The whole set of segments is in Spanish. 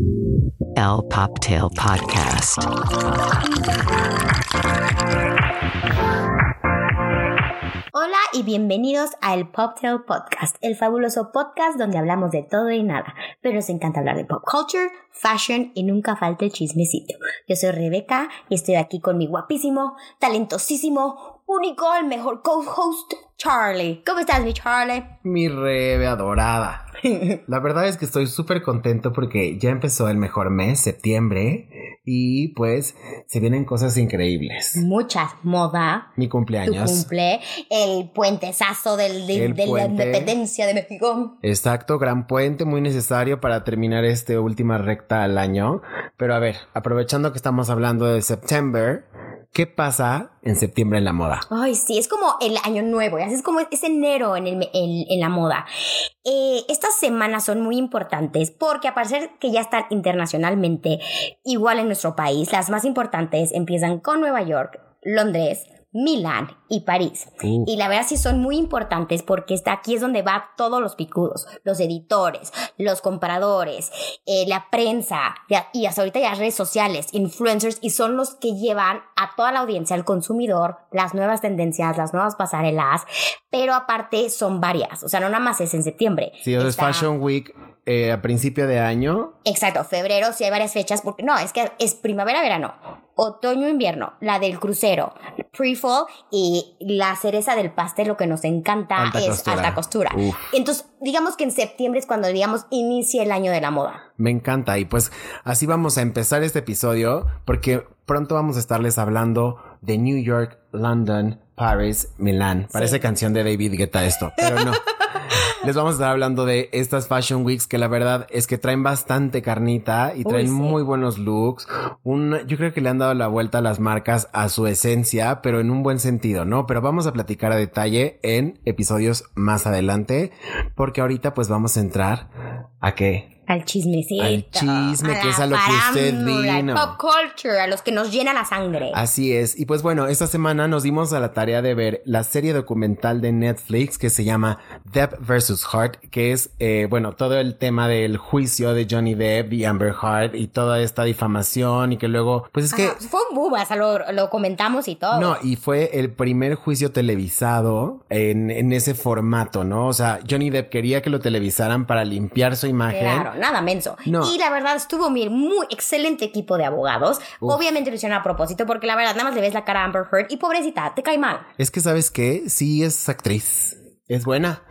El Poptail Podcast. Hola y bienvenidos a El Poptail Podcast, el fabuloso podcast donde hablamos de todo y nada, pero nos encanta hablar de pop culture, fashion y nunca falta el chismecito. Yo soy Rebeca y estoy aquí con mi guapísimo, talentosísimo, único, el mejor co-host, Charlie. ¿Cómo estás, mi Charlie? Mi Rebe adorada. La verdad es que estoy súper contento porque ya empezó el mejor mes, septiembre, y pues se vienen cosas increíbles. Muchas, moda. Mi Tu cumpleaños. cumple, el puentezazo del, de, El de la independencia de México. Exacto, gran puente, muy necesario para terminar esta última recta al año. Pero a ver, aprovechando que estamos hablando de septiembre, ¿qué pasa en septiembre en la moda? Ay, sí, es como el año nuevo, es como es enero en, el, en, en la moda. Eh, estas semanas son muy importantes porque a parecer que ya están internacionalmente igual en nuestro país, las más importantes empiezan con Nueva York, Londres, Milán y París. Uh. Y la verdad sí son muy importantes porque está aquí es donde va todos los picudos, los editores, los compradores, eh, la prensa y hasta ahorita ya redes sociales, influencers y son los que llevan a toda la audiencia, al consumidor, las nuevas tendencias, las nuevas pasarelas, pero aparte son varias, o sea, no nada más es en septiembre. Si es Está- Fashion Week eh, a principio de año, Exacto, febrero sí hay varias fechas, porque no, es que es primavera-verano, otoño-invierno, la del crucero, pre-fall y la cereza del pastel, lo que nos encanta Alta es costura. alta costura. Uf. Entonces, digamos que en septiembre es cuando, digamos, inicia el año de la moda. me encanta. Y pues así vamos a empezar este episodio porque pronto vamos a estarles hablando de New York, London, Paris, Milán. Parece Sí. canción de David Guetta esto, pero no. Les vamos a estar hablando de estas Fashion Weeks que la verdad es que traen bastante carnita y Uy, traen sí. muy buenos looks. Un, yo creo que le han dado la vuelta a las marcas a su esencia, pero en un buen sentido, ¿no? Pero vamos a platicar a detalle en episodios más adelante, porque ahorita pues vamos a entrar a qué? Al chismecito. Al chisme, que es a lo que usted farándula, al vino. Pop culture, a los que nos llena la sangre. Así es. Y pues bueno, esta semana nos dimos a la tarea de ver la serie documental de Netflix que se llama Depp vs. Heart, que es, eh, bueno, todo el tema del juicio de Johnny Depp y Amber Heard y toda esta difamación y que luego, pues es que... Fue un boom, o sea, lo, lo comentamos y todo. No, y fue el primer juicio televisado en, en ese formato, ¿no? O sea, Johnny Depp quería que lo televisaran para limpiar su imagen. Claro, nada menso. No. Y la verdad estuvo mi muy excelente equipo de abogados. Uf. Obviamente lo hicieron a propósito porque la verdad nada más le ves la cara a Amber Heard y pobrecita, te cae mal. Es que, ¿sabes qué? Sí es actriz. Es buena.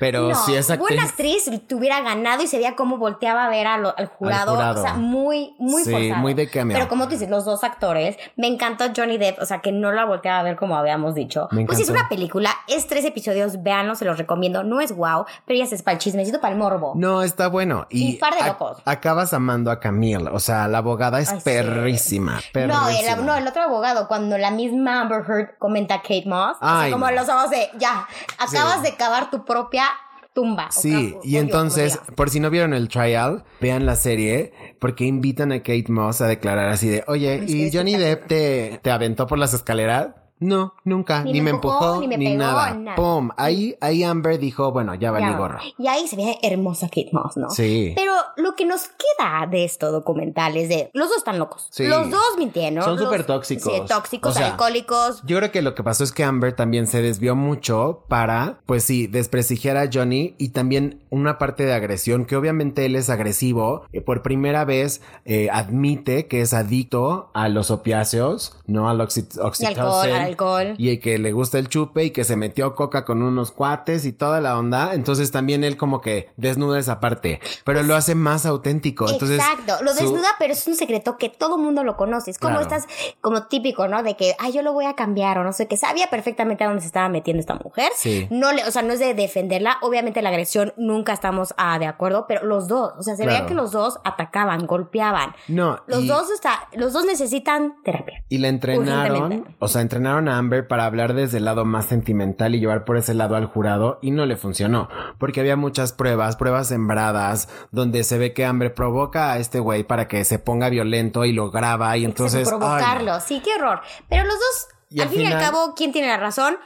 Pero no, sí es actriz. buena actriz te hubiera ganado y se veía cómo volteaba a ver a lo- al, jurado, jurado. O sea, muy, muy Sí, forzado. muy de cameo. Pero como tú dices, los dos actores, me encantó Johnny Depp, o sea, que no la volteaba a ver como habíamos dicho. Me Pues es una película, es tres episodios, véanlo, se los recomiendo. No es wow, pero ya es para el chismecito, para el morbo. No, está bueno. Y, Y par de locos. acabas amando a Camille. O sea, la abogada es Ay, sí. perrísima. No, el, no, el otro abogado, cuando la misma Amber Heard comenta a Kate Moss, o sea, Ay, como no. los ojos de, ya, acabas Sí. De cavar tu propia tumba. o Sí, y entonces, por si no vieron el trial, vean la serie, porque invitan a Kate Moss a declarar así de, oye, Es ¿y Johnny Depp te, te aventó por las escaleras? No, nunca, ni, Ni me empujó, empujó, ni, ni me pegó, nada. nada. Pum, ahí, ahí Amber dijo, bueno, ya valí Ya. gorro. Y ahí se ve hermosa Kate Moss, ¿no? Sí. Pero lo que nos queda de esto documental es de los dos están locos. Sí. Los dos mintieron. Son súper tóxicos. Sí, tóxicos, O sea, alcohólicos. Yo creo que lo que pasó es que Amber también se desvió mucho para, pues sí, desprestigiar a Johnny y también una parte de agresión, que obviamente él es agresivo. Eh, por primera vez eh, admite que es adicto a los opiáceos, no al oxi- Y oxytocin. Alcohol, al alcohol. Y que le gusta el chupe y que se metió coca con unos cuates y toda la onda. Entonces también él como que desnuda esa parte, pero lo hace más auténtico. Entonces, Exacto, lo su- desnuda, pero es un secreto que todo mundo lo conoce. Es como Claro. estás, como típico, ¿no? De que, ay, yo lo voy a cambiar o no sé qué. Sabía perfectamente a dónde se estaba metiendo esta mujer. Sí. No le, o sea, no es de defenderla. Obviamente la agresión nunca estamos ah, de acuerdo, pero los dos, o sea, se veía Claro. que los dos atacaban, golpeaban. No, Los y- dos está, los dos necesitan terapia. Y la entrenaron, o sea, entrenaron a Amber para hablar desde el lado más sentimental y llevar por ese lado al jurado y no le funcionó, porque había muchas pruebas, pruebas sembradas, donde se ve que Amber provoca a este güey para que se ponga violento y lo graba y entonces... ay, no. provocarlo. Sí, qué horror. Pero los dos, al al fin y al cabo, ¿quién tiene la razón?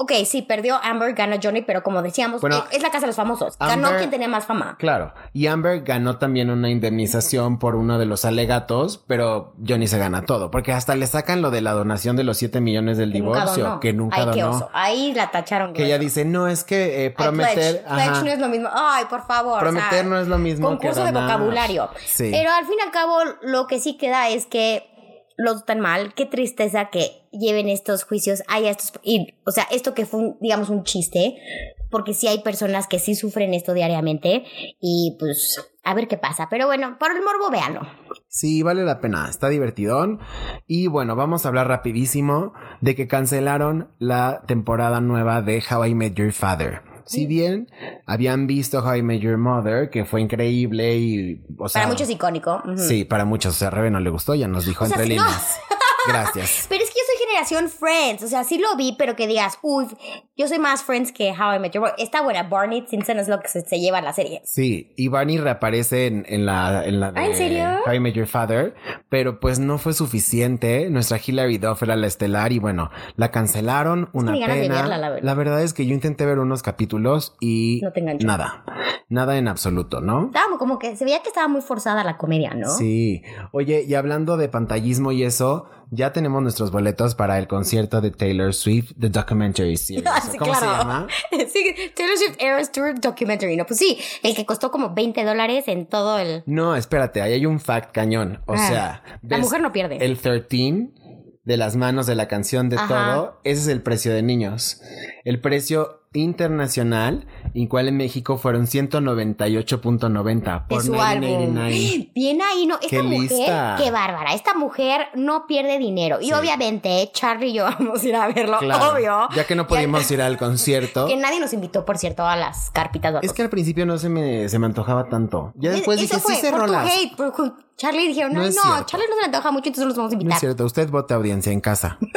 Ok, sí, perdió Amber, gana Johnny, pero como decíamos, Bueno, eh, es la casa de los famosos. Ganó quien tenía más fama. Claro, y Amber ganó también una indemnización por uno de los alegatos, pero Johnny se gana todo, porque hasta le sacan lo de la donación de los 7 millones del Que divorcio, que nunca Ay, qué donó. oso. Ahí la tacharon. Que ella dice, no, es que eh, Ay, prometer... pledge. no es lo mismo. Ay, por favor. Prometer o sea, no es lo mismo que Concurso de donar. vocabulario. Sí. Pero al fin y al cabo, lo que sí queda es que los tan mal. Qué tristeza que lleven estos juicios. Haya estos. Y, o sea, esto que fue, un, digamos, un chiste. Porque sí hay personas que sí sufren esto diariamente. Y pues, a ver qué pasa. Pero bueno, por el morbo, véanlo. Sí, vale la pena, está divertidón. Y bueno, vamos a hablar rapidísimo de que cancelaron la temporada nueva de How I Met Your Father. Si bien habían visto How I Met Your Mother, que fue increíble y... O sea, Para muchos icónico. Sí, para muchos. O sea, a Rebe no le gustó, ya nos dijo O sea, entre no. líneas. Gracias. Pero es que yo generación Friends. O sea, sí lo vi, pero que digas, uy, yo soy más Friends que How I Met Your Mother. Está buena. Barney Simpson es lo que se, se lleva la serie. Sí, y Barney reaparece en, en la, en la de ¿Ah, en serio? How I Met Your Father, pero pues no fue suficiente. Nuestra Hilary Duff era la estelar y bueno, la cancelaron, una ganas de pena. verla, la verdad. es que yo intenté ver unos capítulos y No nada, nada en absoluto, ¿no? Estaba como que se veía que estaba muy forzada la comedia, ¿no? Sí. Oye, y hablando de pantallismo y eso, ya tenemos nuestros boletos para el concierto de Taylor Swift, The Documentary Series. Ah, sí, ¿Cómo se llama? Sí, Taylor Swift Eras Tour Documentary, ¿no? Pues sí, el que costó como 20 dólares en todo el... No, espérate, ahí hay un fact cañón. O Ah, sea, la mujer no pierde. El 13 de las manos de la canción de Ajá. todo, ese es el precio de niños. El precio internacional, igual en México fueron 198.90 de por su álbum. 9.99. Bien ahí, ¿no? Esta Qué mujer, lista. qué bárbara. Esta mujer no pierde dinero. Y Sí. obviamente, Charlie y yo vamos a ir a verlo, Claro, obvio. ya que no pudimos ir al concierto. Que nadie nos invitó, por cierto, a las carpitas. Es que al principio no se me, se me antojaba tanto. Ya después Eso dije, sí se rolas. hate, Charlie dijeron, No no, es no. Charlie no se le antoja mucho, entonces los vamos a No invitar. es cierto, usted vote audiencia en casa.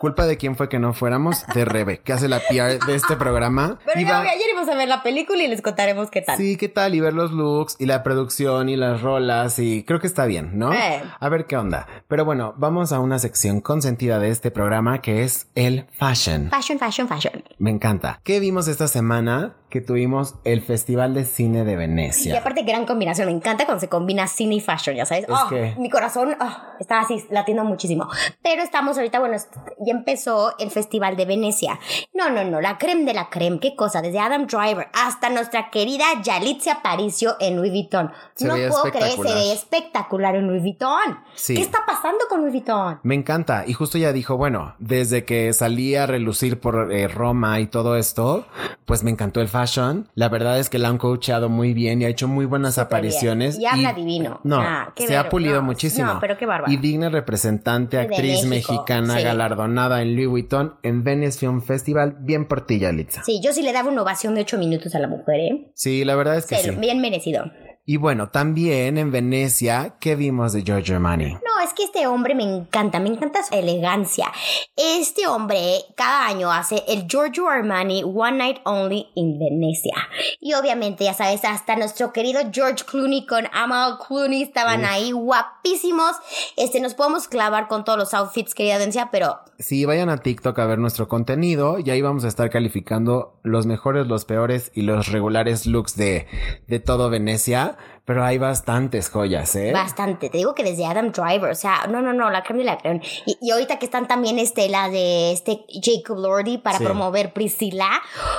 Culpa de quién fue que no fuéramos, de Rebe, que hace la PR de este programa. Pero Iba- ayer íbamos a ver la película y les contaremos qué tal. Sí, ¿qué tal? Y ver los looks y la producción y las rolas y creo que está bien, ¿no? Eh. A ver qué onda. Pero bueno, vamos a una sección consentida de este programa que es el fashion. Fashion, fashion, fashion. Me encanta. ¿Qué vimos esta semana? Que tuvimos el Festival de Cine de Y Venecia. aparte, gran combinación. Me encanta cuando se combina cine y fashion, ya sabes. Es Oh, que- Mi corazón oh, está así latiendo muchísimo. Pero estamos ahorita, bueno, ya empezó el Festival de Venecia. No, no, no, la creme de la creme. Qué cosa, desde Adam Driver hasta nuestra querida Yalitza Aparicio en Louis Vuitton. Se no puedo creer, se ve espectacular en Louis Vuitton. Sí. ¿Qué está pasando con Louis Vuitton? Me encanta. Y justo ya dijo, bueno, desde que salí a relucir por eh, Roma y todo esto, pues me encantó el fashion. La verdad es que la han coachado muy bien y ha hecho muy buenas apariciones. bien. Y habla divino. No, Ah, se ha pulido no, muchísimo. no, pero qué bárbaro. Y digna representante, actriz mexicana sí. galardonada en Louis Vuitton en Venice Film Festival. Bien por ti, Yalitza. Sí, yo sí le daba una ovación de ocho minutos a la mujer, ¿eh? Sí, la verdad es que sí. bien merecido. Y bueno, también en Venecia, ¿qué vimos de Giorgio Armani? No, es que este hombre me encanta, me encanta su elegancia. Este hombre cada año hace el Giorgio Armani One Night Only in Venecia. Y obviamente, ya sabes, hasta nuestro querido George Clooney con Amal Clooney estaban ahí guapísimos. Este, nos podemos clavar con todos los outfits, querida Dencia, pero Sí, vayan a TikTok a ver nuestro contenido y ahí vamos a estar calificando los mejores, los peores y los regulares looks de, de todo Venecia. Pero hay bastantes joyas, ¿eh? Bastante, te digo que desde Adam Driver, o sea, no, no, no, la creme de la creme. Y, y ahorita que están también este, la de este Jacob Lordy para Sí. promover Priscila,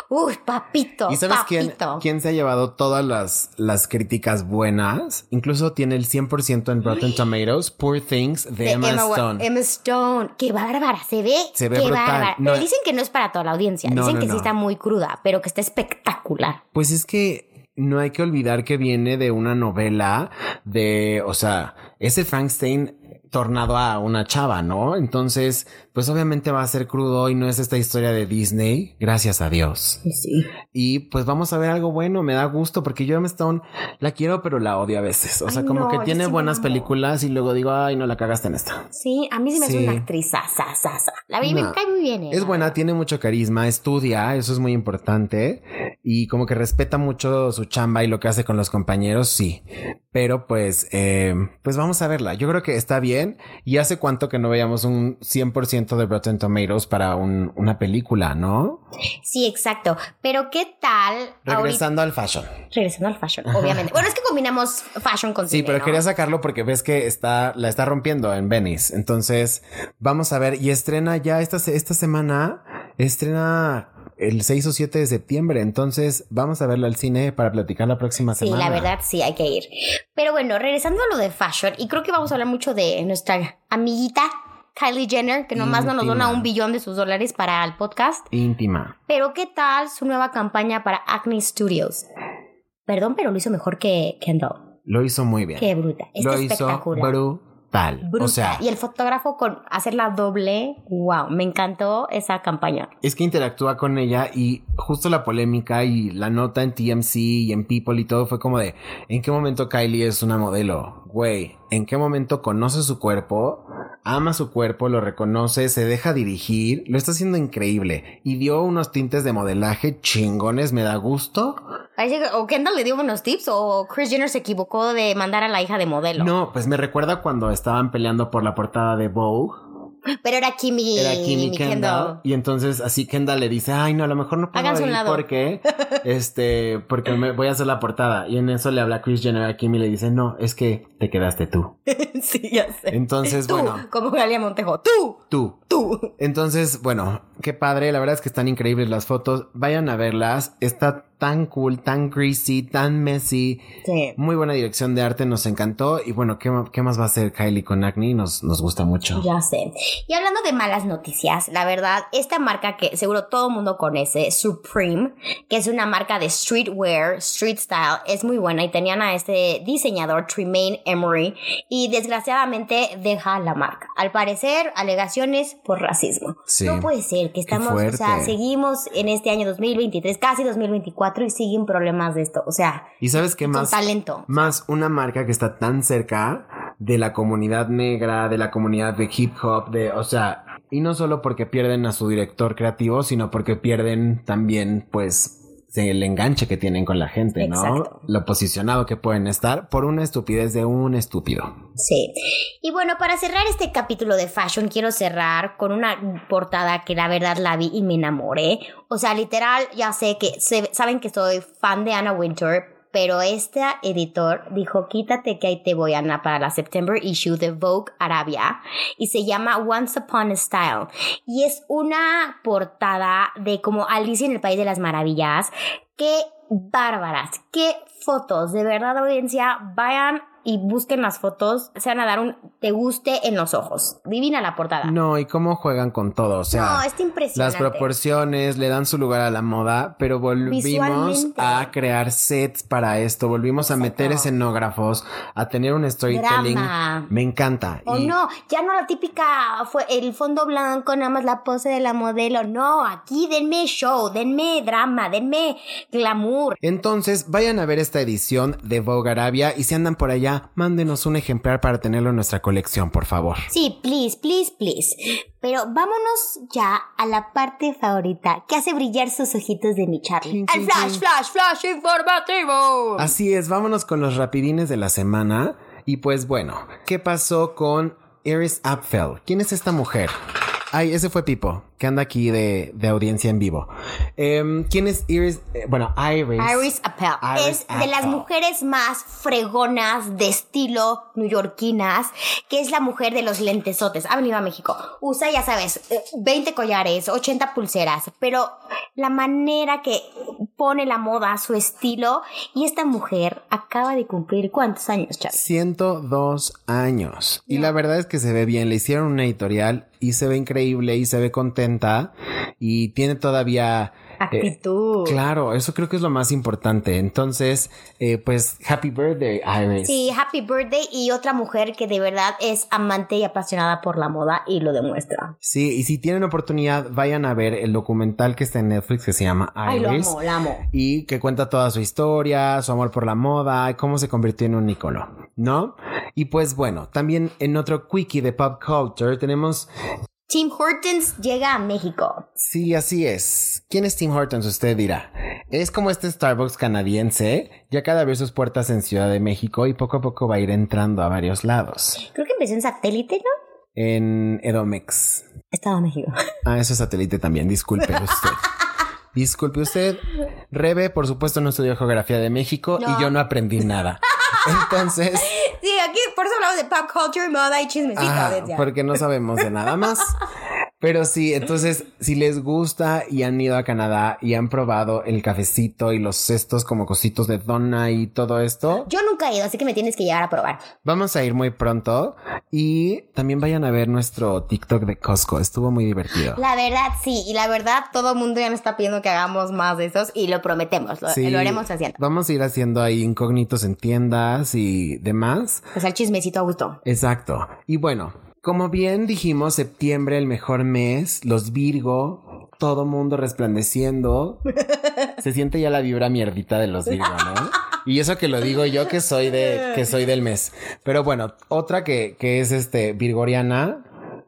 uy, papito, ¿Y sabes quién, papito. quién se ha llevado todas las, las críticas buenas? Incluso tiene el 100% en Rotten Tomatoes, Poor Things de, De Emma, Stone. Emma Stone, qué bárbara, se ve, Se ve qué brutal. bárbara. No, Pero dicen que no es para toda la audiencia, No, dicen no, que sí está muy cruda, pero que está espectacular. Pues es que no hay que olvidar que viene de una novela de, o sea, ese Frankenstein tornado a una chava, ¿no? Entonces, pues obviamente va a ser crudo y no es esta historia de Disney, gracias a Dios. Sí. Y pues vamos a ver algo bueno, me da gusto porque yo a Emma Stone la quiero pero la odio a veces. O sea, Ay, como no, que tiene sí buenas películas y luego digo, ay, no la cagaste en esta. Sí, a mí sí me hace Sí. una actriz, sa, sa, sa, sa. La vi, No. me cae muy bien. Es buena, tiene mucho carisma, estudia, eso es muy importante. Y como que respeta mucho su chamba y lo que hace con los compañeros, sí. Pero pues, eh, pues vamos a verla. Yo creo que está bien. Y hace cuánto que no veíamos un 100% de Rotten Tomatoes para un- una película, ¿no? Sí, exacto. Pero ¿qué tal? ahorita- Regresando al fashion. Regresando al fashion, obviamente. Bueno, es que combinamos fashion con Sí, cine, pero ¿no? quería sacarlo porque ves que está, la está rompiendo en Venice. Entonces, vamos a ver. Y estrena ya esta, esta semana, estrena el 6 o 7 de septiembre. Entonces, vamos a verla al cine para platicar la próxima Sí, semana. la verdad sí, hay que ir. Pero bueno, regresando a lo de fashion, y creo que vamos a hablar mucho de nuestra amiguita Kylie Jenner, que nomás no nos dona un billón de sus dólares para el podcast. Íntima. Pero ¿qué tal su nueva campaña para Acne Studios? Perdón, pero lo hizo mejor que Kendall. Lo hizo muy bien. Qué bruta. Está Lo hizo brutal. Bruta. O sea, y el fotógrafo con hacerla doble, wow, me encantó esa campaña. es que interactúa con ella y justo la polémica y la nota en TMC y en People y todo fue como de, ¿en qué momento Kylie es una modelo? Güey, ¿en qué momento conoce su cuerpo? Ama su cuerpo, lo reconoce, se deja dirigir, lo está haciendo increíble y dio unos tintes de modelaje chingones, me da gusto. Parece que o Kendall le dio buenos tips o Chris Jenner se equivocó de mandar a la hija de modelo. No, pues me recuerda cuando estaban peleando por la portada de Vogue. Pero era Kimmy, Era Kimmy Kendall. Kendall. Y entonces así Kendall le dice, ay no, a lo mejor no puedo Háganse un ir lado. porque, este, porque me voy a hacer la portada. Y en eso le habla Chris Jenner a Kimmy y le dice, no, es que te quedaste tú. sí, ya sé. Entonces, Tú, bueno, como Galia Montejo. Tú, tú. tú. Entonces, bueno, qué padre, la verdad es que están increíbles las fotos. Vayan a verlas. Está tan cool, tan greasy, tan messy. Sí. Muy buena dirección de arte, nos encantó. Y bueno, ¿qué, qué más va a hacer Kylie con Acne? Nos, nos gusta mucho. Ya sé. Y hablando de malas noticias, la verdad, esta marca que seguro todo el mundo conoce, Supreme, que es una marca de streetwear, street style, es muy buena y tenían a este diseñador, Tremaine Emery, y desgraciadamente deja la marca. Al parecer, alegaciones por racismo. Sí. No puede ser que estamos, o sea, seguimos en este año 2023, casi 2024 y siguen problemas de esto. O sea, ¿Y sabes qué más? talento. Más una marca que está tan cerca de la comunidad negra, de la comunidad de hip hop, de, o sea, y no solo porque pierden a su director creativo, sino porque pierden también, pues, el enganche que tienen con la gente, ¿no? Lo posicionado que pueden estar por una estupidez de un estúpido. Sí. Y bueno, para cerrar este capítulo de fashion, quiero cerrar con una portada que la verdad la vi y me enamoré. O sea, literal, ya sé que se- saben que soy fan de Anna Wintour, pero este editor dijo, quítate que ahí te voy, Ana, para la September issue de Vogue Arabia. Y se llama Once Upon a Style. Y es una portada de como Alicia en el País de las Maravillas. Qué bárbaras, qué fotos. De verdad, audiencia, vayan y busquen las fotos. Se van a dar un te guste en los ojos. Divina la portada. No, y cómo juegan con todo, o sea. No, está impresionante. Las proporciones le dan su lugar a la moda, pero volvimos a crear sets para esto, volvimos a meter escenógrafos, a tener un storytelling. Drama. Me encanta. O Y- no, ya no la típica fue el fondo blanco, nada más la pose de la modelo. No, aquí denme show, denme drama, denme glamour. Entonces, vayan a ver esta edición de Vogue Arabia y si andan por allá, mándenos un ejemplar para tenerlo en nuestra colección, por favor. Sí, please, please, please. Pero vámonos ya a la parte favorita que hace brillar sus ojitos de mi Charlie. El flash, flash, flash informativo. Así es, vámonos con los rapidines de la semana. Y pues bueno, ¿qué pasó con Iris Apfel? ¿Quién es esta mujer? Ay, ese fue Pipo, que anda aquí de, de audiencia en vivo. Em, ¿Quién es Iris? Eh, bueno, Iris. Iris Appel Iris es de las mujeres más fregonas de estilo neoyorquinas, que es la mujer de los lentesotes. Ha venido a México. Usa, ya sabes, eh, 20 collares, 80 pulseras, pero la manera que pone la moda, su estilo, y esta mujer acaba de cumplir ¿cuántos años, Charlie? 102 años. Y la verdad es que se ve bien. Le hicieron una editorial y se ve increíble y se ve contenta y tiene todavía... eh, Actitud. claro, eso creo que es lo más importante. Entonces, eh, pues, happy birthday, Iris. Sí, happy birthday y otra mujer que de verdad es amante y apasionada por la moda y lo demuestra. Sí, y si tienen oportunidad, vayan a ver el documental que está en Netflix que se llama Ay, lo Iris. amo, la amo. Y que cuenta toda su historia, su amor por la moda, y cómo se convirtió en un ícono, ¿no? Y pues bueno, también en otro quickie de pop culture tenemos... Tim Hortons llega a México. Sí, así es. ¿Quién es Tim Hortons? Usted dirá. Es como este Starbucks canadiense, ya cada vez sus puertas en Ciudad de México y poco a poco va a ir entrando a varios lados. Creo que empezó en satélite, ¿no? en Edomex. Estado de México. Ah, eso es satélite también, disculpe usted. Disculpe usted. Rebe, por supuesto, no estudió geografía de México No. y yo no aprendí nada. Entonces, Sí, aquí por eso hablamos de pop culture, moda y chismecito. decía. porque no sabemos de nada más. Pero sí, entonces, si les gusta y han ido a Canadá y han probado el cafecito y los cestos como cositos de dona y todo esto, Yo nunca he ido, así que me tienes que llevar a probar. vamos a ir muy pronto. Y también vayan a ver nuestro TikTok de Costco. Estuvo muy divertido. La verdad, sí. Y la verdad, todo el mundo ya nos está pidiendo que hagamos más de esos y lo prometemos. Lo, Sí, lo haremos haciendo. Vamos a ir haciendo ahí incógnitos en tiendas y demás. Pues el chismecito a gusto. Exacto. Y bueno, como bien dijimos, septiembre el mejor mes, los Virgo, todo mundo resplandeciendo. Se siente ya la vibra mierdita de los Virgo, ¿no? Y eso que lo digo yo que soy de que soy del mes. Pero bueno, otra que, que es este virgoriana.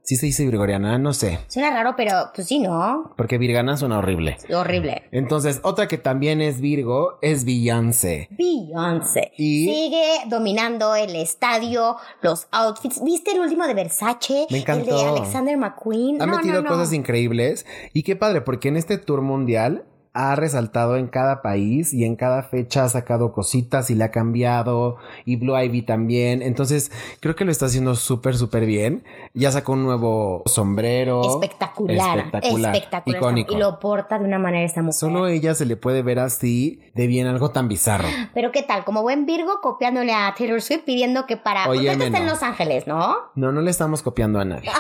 Sí se dice virgoriana, no sé, Suena raro, pero pues sí, ¿no? porque virgana suena horrible. Horrible. Entonces, otra que también es Virgo es Beyoncé. Beyoncé. Y- Sigue dominando el estadio, los outfits. ¿Viste el último de Versace? Me encantó. El de Alexander McQueen. Ha No, metido no, no. cosas increíbles y qué padre, porque en este tour mundial ha resaltado en cada país y en cada fecha ha sacado cositas y le ha cambiado y Blue Ivy también. Entonces creo que lo está haciendo súper, súper bien. Ya sacó un nuevo sombrero. Espectacular. Espectacular. Espectacular. Icónico. Y lo porta de una manera esta mujer. Solo ella se le puede ver así de bien algo tan bizarro. Pero qué tal, como buen Virgo copiándole a Taylor Swift pidiendo que para... Esta está en no. Los Ángeles, ¿no? No, no le estamos copiando a nadie.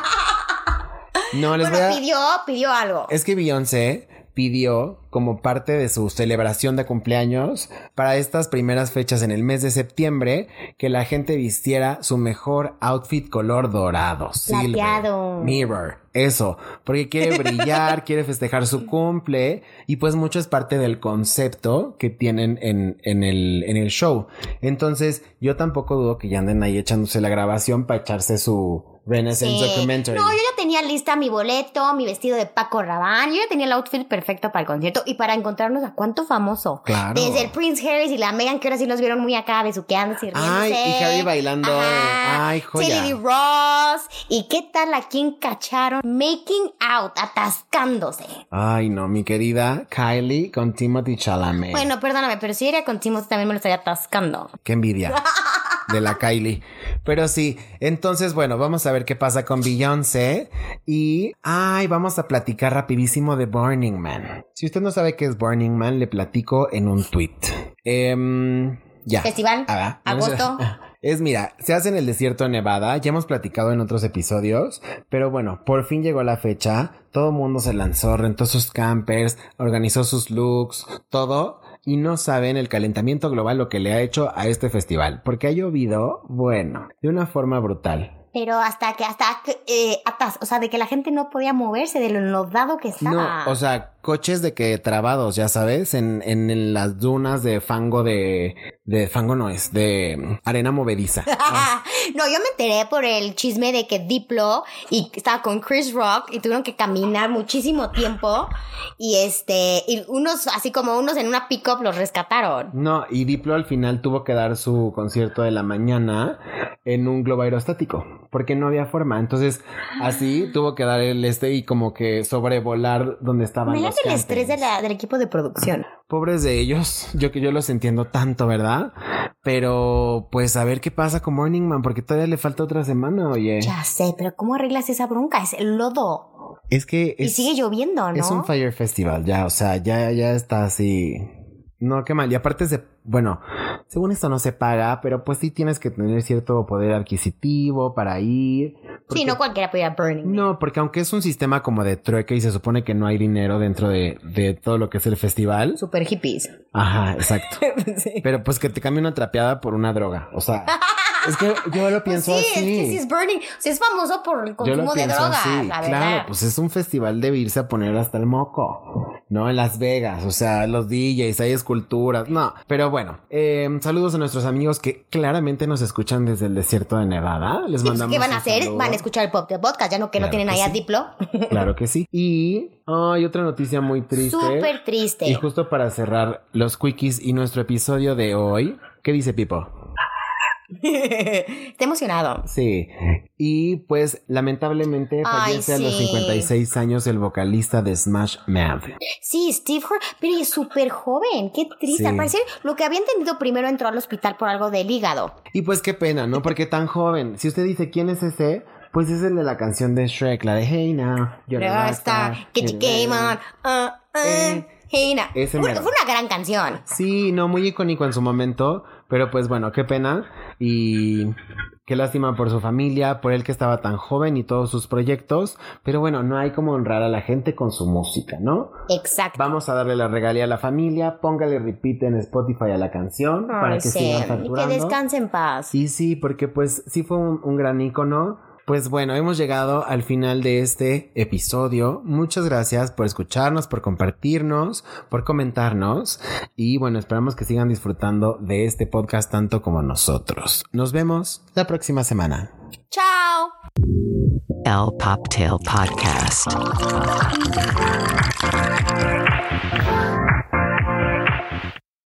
No, les Bueno, voy a... pidió, pidió algo. Es que Beyoncé pidió como parte de su celebración de cumpleaños para estas primeras fechas en el mes de septiembre que la gente vistiera su mejor outfit color dorado. silver, Plateado. mirror. Eso, porque quiere brillar, quiere festejar su cumple y pues mucho es parte del concepto que tienen en, en, el, en el show. Entonces yo tampoco dudo que ya anden ahí echándose la grabación para echarse su Renaissance Sí. Documentary. No, yo ya tenía lista mi boleto, mi vestido de Paco Rabanne. Yo ya tenía el outfit perfecto para el concierto y para encontrarnos a cuánto famoso. Claro. Desde el Prince Harris y la Megan, que ahora sí los vieron muy acá besuqueándose y riéndose. Ay, y Harry bailando. Ajá. Ay, joya. Ross. ¿Y qué tal a quién cacharon? Making out, atascándose. Ay, no, mi querida Kylie con Timothy Chalamet. Bueno, perdóname, pero si iría con Timothy también me lo estaría atascando. Qué envidia de la Kylie. Pero sí, entonces, bueno, vamos a ver qué pasa con Beyoncé. Y, ay, vamos a platicar rapidísimo de Burning Man. Si usted no sabe qué es Burning Man, le platico en un tweet. Em, ya. Festival, Ah, agosto. Es, mira, se hace en el desierto de Nevada, ya hemos platicado en otros episodios, pero bueno, por fin llegó la fecha, todo el mundo se lanzó, rentó sus campers, organizó sus looks, todo, y no saben el calentamiento global lo que le ha hecho a este festival, porque ha llovido, bueno, de una forma brutal. Pero hasta que, hasta que, eh, atas, o sea, de que la gente no podía moverse de lo enlodado que estaba. No, o sea, coches de que trabados, ya sabes, en, en, en las dunas de fango de, de fango no es, de arena movediza. no, yo me enteré por el chisme de que Diplo y estaba con Chris Rock y tuvieron que caminar muchísimo tiempo y este, y unos, así como unos en una pickup los rescataron. No, y Diplo al final tuvo que dar su concierto de la mañana en un globo aerostático, porque no había forma. Entonces, así tuvo que dar el este y como que sobrevolar donde estaban Imagínate el estrés de la- del equipo de producción. Pobres de ellos, yo que yo los entiendo tanto, ¿verdad? Pero pues a ver qué pasa con Morning Man, porque todavía le falta otra semana, oye. Ya sé, pero ¿cómo arreglas esa bronca? Es el lodo. Es que y sigue lloviendo, ¿no? es un Fire Festival, ya, o sea, ya, ya está así. No, qué mal. Y aparte se, bueno, según esto no se paga, pero pues sí tienes que tener cierto poder adquisitivo para ir. Sí, no cualquiera puede ir a Burning. Man. No, porque aunque es un sistema como de trueque y se supone que no hay dinero dentro de, de todo lo que es el festival. Super hippies. Ajá, exacto. sí. Pero pues que te cambie una trapeada por una droga. O sea, es que yo lo Pues pienso sí, así. es que sí es Burning. O sea, es famoso por el consumo de drogas, así, la claro, verdad. pues es un festival de irse a poner hasta el moco, ¿no? En Las Vegas, o sea, los DJs, hay esculturas, no. Pero bueno, eh, saludos a nuestros amigos que claramente nos escuchan desde el desierto de Nevada. Les Sí, pues, mandamos ¿Qué van a hacer? saludo. Van a escuchar el pop de podcast, ya no que no Claro tienen ahí a sí. Diplo. Claro que sí. Y hay otra noticia muy triste. Súper triste. Y justo para cerrar los quickies y nuestro episodio de hoy, ¿qué dice Pipo? Está emocionado. Sí. Y pues lamentablemente Ay, fallece a los sí. 56 años el vocalista de Smash Mouth. Sí, Steve Hur, pero es súper joven. Qué triste. Sí. Al parecer, lo que había entendido primero entró al hospital por algo del hígado. Y pues qué pena, ¿no? Porque tan joven. Si usted dice quién es ese, pues es el de la canción de Shrek, la de Hey Now. you're a rockstar, get your game on. Uh, uh, Eh, hey, now. ese Fue mero. fue una gran canción. Sí, no, muy icónico en su momento, pero pues bueno, qué pena y qué lástima por su familia, por él que estaba tan joven y todos sus proyectos, pero bueno, no hay como honrar a la gente con su música, ¿no? Exacto. Vamos a darle la regalía a la familia, póngale repeat en Spotify a la canción para que sí, sigan y que facturando. descanse en paz. Sí, sí, porque pues sí fue un, un gran icono. Pues bueno, hemos llegado al final de este episodio. Muchas gracias por escucharnos, por compartirnos, por comentarnos. Y bueno, esperamos que sigan disfrutando de este podcast tanto como nosotros. Nos vemos la próxima semana. Chao. El Poptail Podcast.